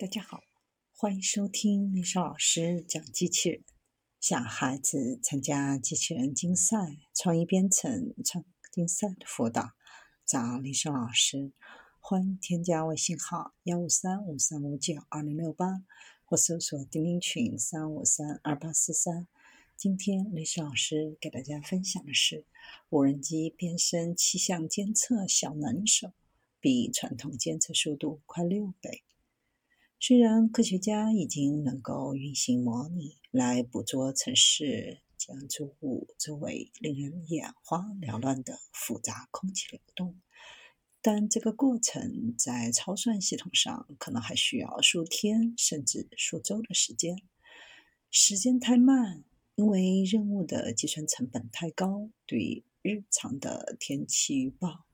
大家好，欢迎收听丽莎老师讲机器人。想孩子参加机器人竞赛、创意编程、创竞赛的辅导，找丽莎老师。欢迎添加微信号幺五三五三五九二零六八，或搜索钉钉群三五三二八四三。今天丽莎老师给大家分享的是无人机变身气象监测小能手，比传统监测速度快六倍。虽然科学家已经能够运行模拟来捕捉城市建筑物周围令人眼花缭乱的复杂空气流动，但这个过程在超算系统上可能还需要数天甚至数周的时间。时间太慢，因为任务的计算成本太高。对日常的天气预报。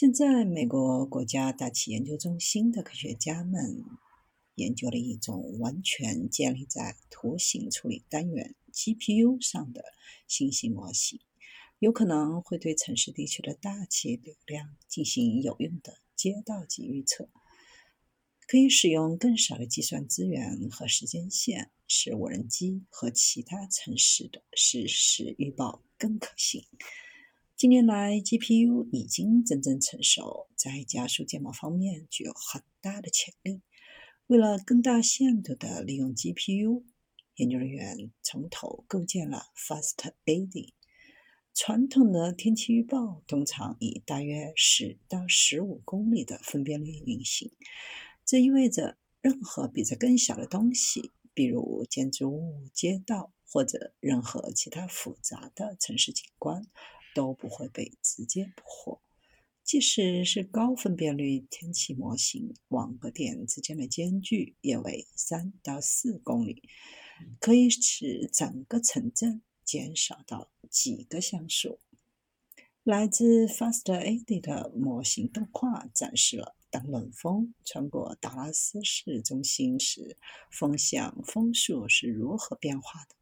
现在，美国国家大气研究中心的科学家们研究了一种完全建立在图形处理单元 （GPU） 上的新型模型，有可能会对城市地区的大气流量进行有用的街道级预测。可以使用更少的计算资源和时间线，使无人机和其他城市的实时预报更可信。近年来，GPU 已经真正成熟，在加速建模方面具有很大的潜力。为了更大限度地利用 GPU，研究人员从头构建了 FastAD。传统的天气预报通常以大约十到十五公里的分辨率运行，这意味着任何比这更小的东西，比如建筑物、街道或者任何其他复杂的城市景观。都不会被直接捕获，即使是高分辨率天气模型，网格点之间的间距也为三到四公里，可以使整个城镇减少到几个像素。来自 FastAD 的模型动画展示了当冷风穿过达拉斯市中心时，风向风速是如何变化的。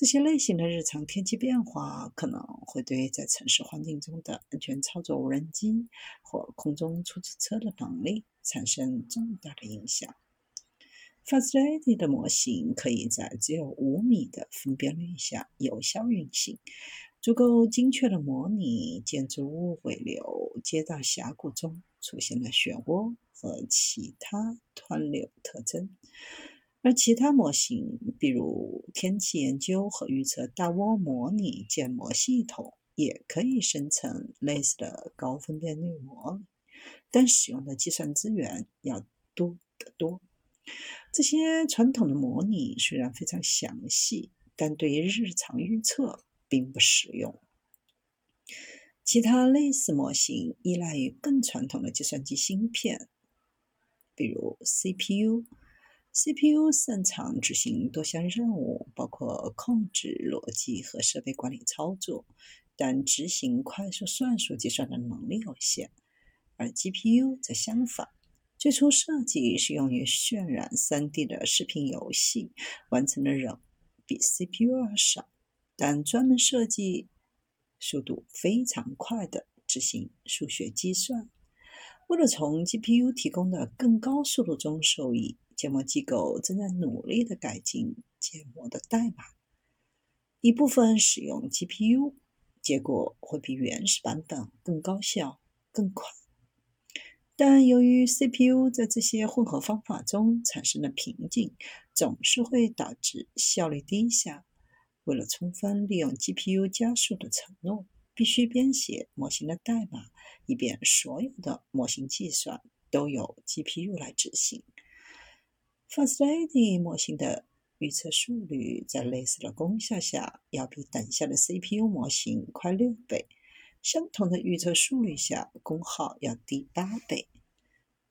这些类型的日常天气变化可能会对在城市环境中的安全操作无人机或空中出租车的能力产生重大的影响。FastAD 的模型可以在只有五米的分辨率下有效运行，足够精确的模拟建筑物尾流、街道峡谷中出现的漩涡和其他湍流特征。而其他模型，比如天气研究和预测大涡模拟建模系统，也可以生成类似的高分辨率模，但使用的计算资源要多得多。这些传统的模拟虽然非常详细，但对于日常预测并不实用。其他类似模型依赖于更传统的计算机芯片，比如 CPU。CPU 擅长执行多项任务，包括控制逻辑和设备管理操作，但执行快速算术计算的能力有限。而 GPU 则相反，最初设计是用于渲染 3D 的视频游戏，完成的任务比 CPU 要少，但专门设计速度非常快的执行数学计算。为了从 GPU 提供的更高速度中受益。建模机构正在努力的改进建模的代码，一部分使用 GPU，结果会比原始版本更高效、更快。但由于 CPU 在这些混合方法中产生的瓶颈，总是会导致效率低下。为了充分利用 GPU 加速的承诺，必须编写模型的代码，以便所有的模型计算都由 GPU 来执行。FastAD 模型的预测速率在类似的功效下，要比等效的 CPU 模型快六倍。相同的预测速率下，功耗要低八倍。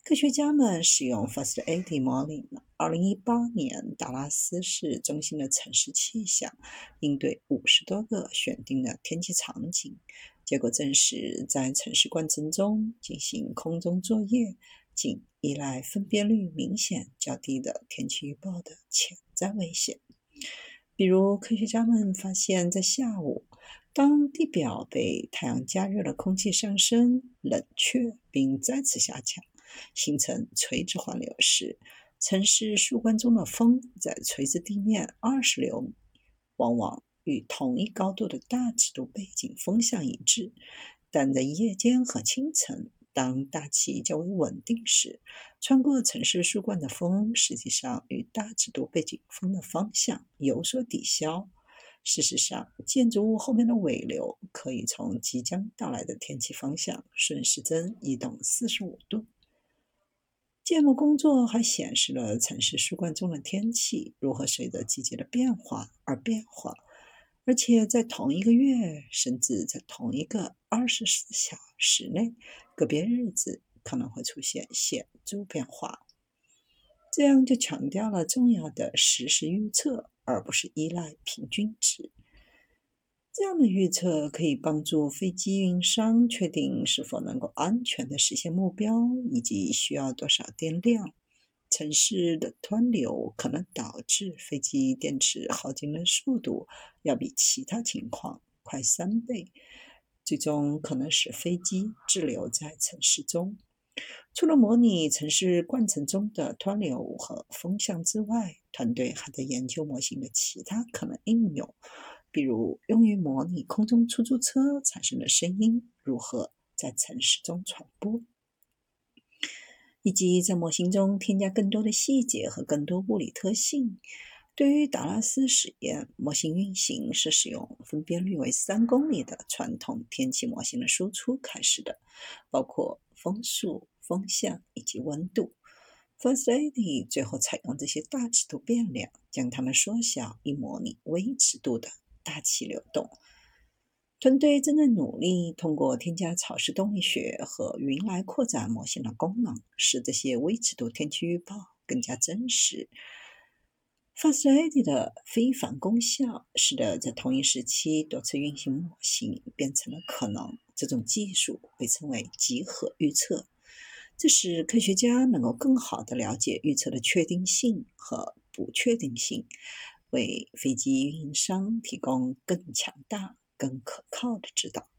科学家们使用 FastAD 模拟了2018年达拉斯市中心的城市气象，应对五十多个选定的天气场景。结果证实，在城市过程中进行空中作业。仅依赖分辨率明显较低的天气预报的潜在危险，比如科学家们发现，在下午，当地表被太阳加热的空气上升、冷却并再次下降，形成垂直环流时，城市树冠中的风在垂直地面二十六米，往往与同一高度的大尺度背景风向一致。但在夜间和清晨，当大气较为稳定时，穿过城市树冠的风实际上与大尺度背景风的方向有所抵消。事实上，建筑物后面的尾流可以从即将到来的天气方向顺时针移动四十五度。建模工作还显示了城市树冠中的天气如何随着季节的变化而变化。而且在同一个月，甚至在同一个二十四小时内，个别日子可能会出现显著变化。这样就强调了重要的实时预测，而不是依赖平均值。这样的预测可以帮助飞机运营商确定是否能够安全的实现目标，以及需要多少电量。城市的湍流可能导致飞机电池耗尽的速度要比其他情况快三倍，最终可能使飞机滞留在城市中。除了模拟城市冠层中的湍流和风向之外，团队还在研究模型的其他可能应用，比如用于模拟空中出租车产生的声音如何在城市中传播。以及在模型中添加更多的细节和更多物理特性。对于达拉斯实验，模型运行是使用分辨率为三公里的传统天气模型的输出开始的，包括风速、风向以及温度。FastAD 最后采用这些大尺度变量，将它们缩小，以模拟微尺度的大气流动。团队正在努力通过添加潮湿动力学和云来扩展模型的功能，使这些微尺度天气预报更加真实。FastAD 的非凡功效使得在同一时期多次运行模型变成了可能。这种技术被称为集合预测，这使科学家能够更好地了解预测的确定性和不确定性，为飞机运营商提供更强大。更可靠的指导。